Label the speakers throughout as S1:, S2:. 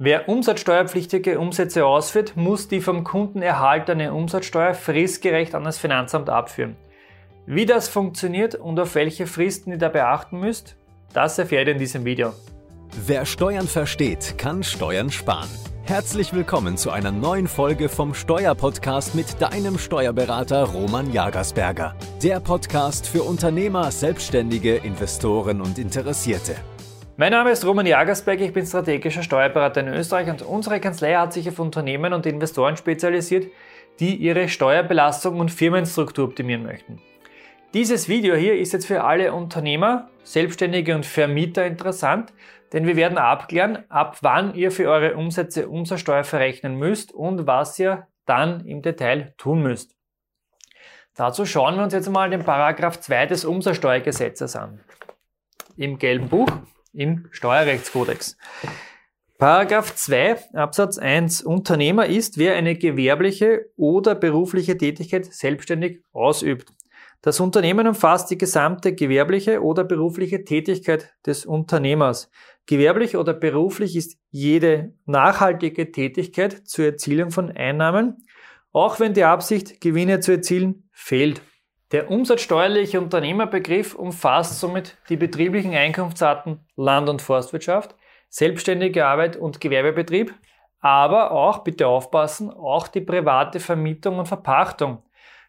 S1: Wer umsatzsteuerpflichtige Umsätze ausführt, muss die vom Kunden erhaltene Umsatzsteuer fristgerecht an das Finanzamt abführen. Wie das funktioniert und auf welche Fristen ihr da beachten müsst, das erfährt ihr in diesem Video.
S2: Wer Steuern versteht, kann Steuern sparen. Herzlich willkommen zu einer neuen Folge vom Steuerpodcast mit deinem Steuerberater Roman Jagersberger. Der Podcast für Unternehmer, Selbstständige, Investoren und Interessierte.
S1: Mein Name ist Roman Jagersberger, ich bin strategischer Steuerberater in Österreich und unsere Kanzlei hat sich auf Unternehmen und Investoren spezialisiert, die ihre Steuerbelastung und Firmenstruktur optimieren möchten. Dieses Video hier ist jetzt für alle Unternehmer, Selbstständige und Vermieter interessant, denn wir werden abklären, ab wann ihr für eure Umsätze Umsatzsteuer verrechnen müsst und was ihr dann im Detail tun müsst. Dazu schauen wir uns jetzt mal den Paragraph 2 des Umsatzsteuergesetzes an. Im gelben Buch im Steuerrechtskodex. Paragraph 2 Absatz 1 Unternehmer ist, wer eine gewerbliche oder berufliche Tätigkeit selbstständig ausübt. Das Unternehmen umfasst die gesamte gewerbliche oder berufliche Tätigkeit des Unternehmers. Gewerblich oder beruflich ist jede nachhaltige Tätigkeit zur Erzielung von Einnahmen, auch wenn die Absicht, Gewinne zu erzielen, fehlt. Der umsatzsteuerliche Unternehmerbegriff umfasst somit die betrieblichen Einkunftsarten Land- und Forstwirtschaft, selbstständige Arbeit und Gewerbebetrieb, aber auch, bitte aufpassen, auch die private Vermietung und Verpachtung.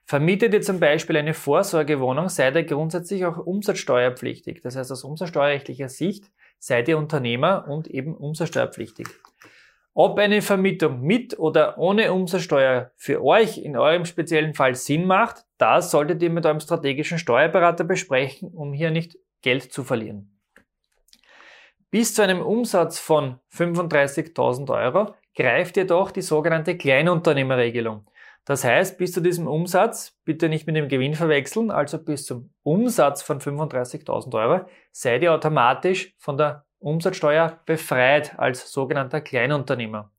S1: Vermietet ihr zum Beispiel eine Vorsorgewohnung, seid ihr grundsätzlich auch umsatzsteuerpflichtig. Das heißt, aus umsatzsteuerrechtlicher Sicht seid ihr Unternehmer und eben umsatzsteuerpflichtig. Ob eine Vermietung mit oder ohne Umsatzsteuer für euch in eurem speziellen Fall Sinn macht, das solltet ihr mit eurem strategischen Steuerberater besprechen, um hier nicht Geld zu verlieren. Bis zu einem Umsatz von 35.000 Euro greift jedoch die sogenannte Kleinunternehmerregelung. Das heißt, bis zu diesem Umsatz, bitte nicht mit dem Gewinn verwechseln, also bis zum Umsatz von 35.000 Euro, seid ihr automatisch von der Umsatzsteuer befreit als sogenannter Kleinunternehmer.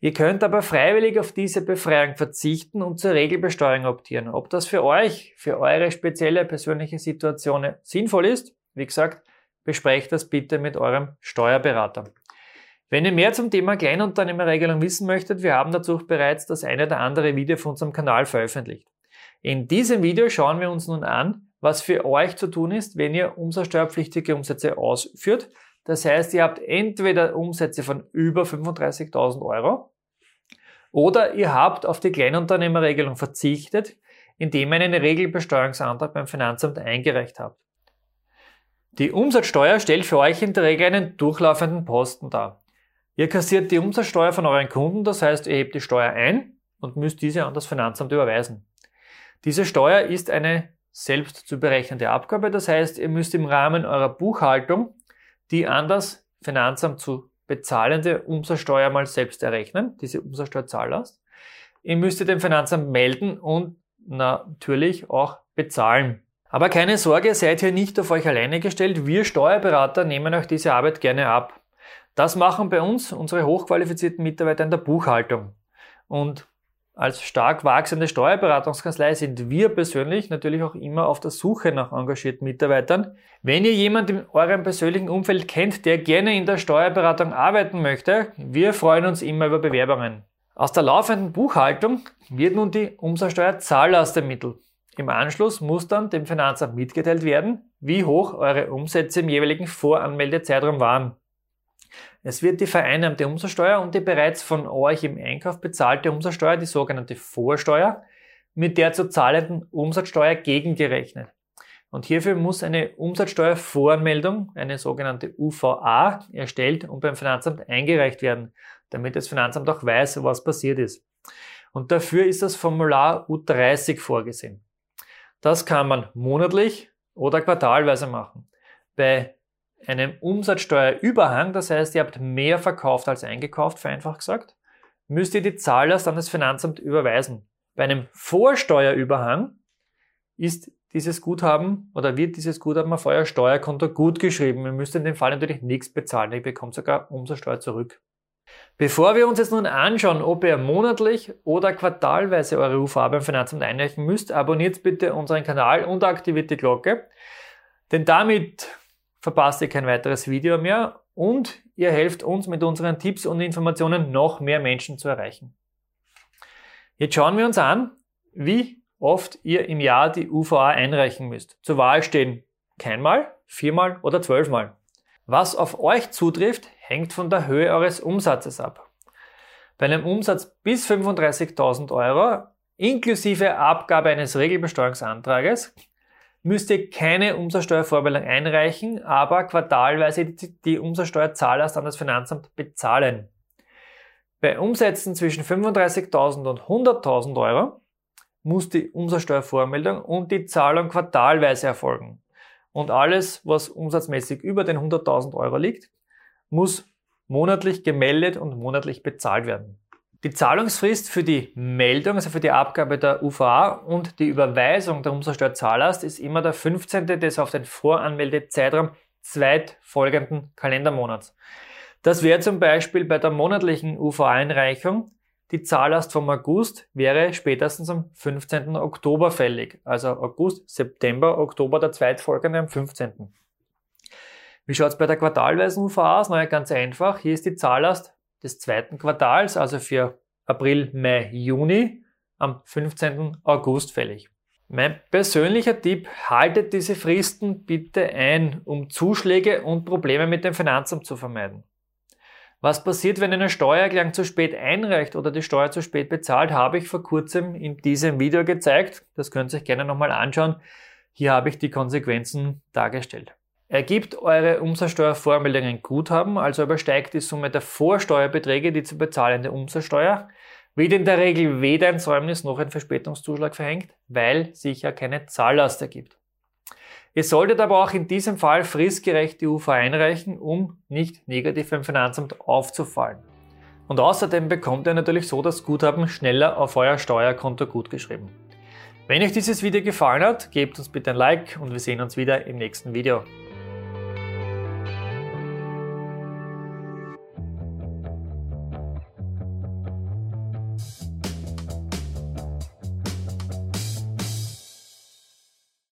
S1: Ihr könnt aber freiwillig auf diese Befreiung verzichten und zur Regelbesteuerung optieren. Ob das für euch, für eure spezielle persönliche Situation sinnvoll ist, wie gesagt, besprecht das bitte mit eurem Steuerberater. Wenn ihr mehr zum Thema Kleinunternehmerregelung wissen möchtet, wir haben dazu bereits das eine oder andere Video von unserem Kanal veröffentlicht. In diesem Video schauen wir uns nun an, was für euch zu tun ist, wenn ihr umsatzsteuerpflichtige Umsätze ausführt das heißt, ihr habt entweder Umsätze von über 35.000 Euro oder ihr habt auf die Kleinunternehmerregelung verzichtet, indem ihr einen Regelbesteuerungsantrag beim Finanzamt eingereicht habt. Die Umsatzsteuer stellt für euch in der Regel einen durchlaufenden Posten dar. Ihr kassiert die Umsatzsteuer von euren Kunden, das heißt, ihr hebt die Steuer ein und müsst diese an das Finanzamt überweisen. Diese Steuer ist eine selbst zu berechnende Abgabe, das heißt, ihr müsst im Rahmen eurer Buchhaltung die an das Finanzamt zu bezahlende Umsatzsteuer mal selbst errechnen, diese Umsatzsteuerzahllast. Ihr müsst dem Finanzamt melden und natürlich auch bezahlen. Aber keine Sorge, seid hier nicht auf euch alleine gestellt. Wir Steuerberater nehmen euch diese Arbeit gerne ab. Das machen bei uns unsere hochqualifizierten Mitarbeiter in der Buchhaltung. Und als stark wachsende Steuerberatungskanzlei sind wir persönlich natürlich auch immer auf der Suche nach engagierten Mitarbeitern. Wenn ihr jemanden in eurem persönlichen Umfeld kennt, der gerne in der Steuerberatung arbeiten möchte, wir freuen uns immer über Bewerbungen. Aus der laufenden Buchhaltung wird nun die Umsatzsteuerzahllast ermittelt. Im Anschluss muss dann dem Finanzamt mitgeteilt werden, wie hoch eure Umsätze im jeweiligen Voranmeldezeitraum waren. Es wird die vereinnahmte Umsatzsteuer und die bereits von euch im Einkauf bezahlte Umsatzsteuer, die sogenannte Vorsteuer, mit der zu zahlenden Umsatzsteuer gegengerechnet. Und hierfür muss eine Umsatzsteuervoranmeldung, eine sogenannte UVA, erstellt und beim Finanzamt eingereicht werden, damit das Finanzamt auch weiß, was passiert ist. Und dafür ist das Formular U30 vorgesehen. Das kann man monatlich oder quartalweise machen. Bei einem Umsatzsteuerüberhang, das heißt, ihr habt mehr verkauft als eingekauft, vereinfacht gesagt, müsst ihr die Zahllast an das Finanzamt überweisen. Bei einem Vorsteuerüberhang ist dieses Guthaben oder wird dieses Guthaben auf euer Steuerkonto gut geschrieben. Ihr müsst in dem Fall natürlich nichts bezahlen. Ihr bekommt sogar Umsatzsteuer zurück. Bevor wir uns jetzt nun anschauen, ob ihr monatlich oder quartalweise eure UVA beim Finanzamt einreichen müsst, abonniert bitte unseren Kanal und aktiviert die Glocke. Denn damit verpasst ihr kein weiteres Video mehr und ihr helft uns mit unseren Tipps und Informationen noch mehr Menschen zu erreichen. Jetzt schauen wir uns an, wie oft ihr im Jahr die UVA einreichen müsst. Zur Wahl stehen keinmal, viermal oder zwölfmal. Was auf euch zutrifft, hängt von der Höhe eures Umsatzes ab. Bei einem Umsatz bis 35.000 Euro inklusive Abgabe eines Regelbesteuerungsantrages müsst ihr keine Umsatzsteuervorbildung einreichen, aber quartalweise die Umsatzsteuerzahler an das Finanzamt bezahlen. Bei Umsätzen zwischen 35.000 und 100.000 Euro muss die Umsatzsteuervormeldung und die Zahlung quartalweise erfolgen. Und alles, was umsatzmäßig über den 100.000 Euro liegt, muss monatlich gemeldet und monatlich bezahlt werden. Die Zahlungsfrist für die Meldung, also für die Abgabe der UVA und die Überweisung der Umsatzsteuerzahllast ist immer der 15. des auf den Voranmeldezeitraum zweitfolgenden Kalendermonats. Das wäre zum Beispiel bei der monatlichen UVA-Einreichung die Zahllast vom August wäre spätestens am 15. Oktober fällig. Also August, September, Oktober der zweitfolgende am 15. Wie schaut es bei der quartalweisen UVA aus? Na ja, ganz einfach. Hier ist die Zahllast des zweiten Quartals, also für April, Mai, Juni, am 15. August fällig. Mein persönlicher Tipp, haltet diese Fristen bitte ein, um Zuschläge und Probleme mit dem Finanzamt zu vermeiden. Was passiert, wenn eine Steuererklärung zu spät einreicht oder die Steuer zu spät bezahlt, habe ich vor kurzem in diesem Video gezeigt. Das könnt ihr euch gerne nochmal anschauen. Hier habe ich die Konsequenzen dargestellt. Ergibt eure Umsatzsteuervormeldung ein Guthaben, also übersteigt die Summe der Vorsteuerbeträge die zu bezahlende Umsatzsteuer, wird in der Regel weder ein Säumnis noch ein Verspätungszuschlag verhängt, weil sich ja keine Zahllast ergibt. Ihr solltet aber auch in diesem Fall fristgerecht die UV einreichen, um nicht negativ beim Finanzamt aufzufallen. Und außerdem bekommt ihr natürlich so das Guthaben schneller auf euer Steuerkonto gutgeschrieben. Wenn euch dieses Video gefallen hat, gebt uns bitte ein Like und wir sehen uns wieder im nächsten Video.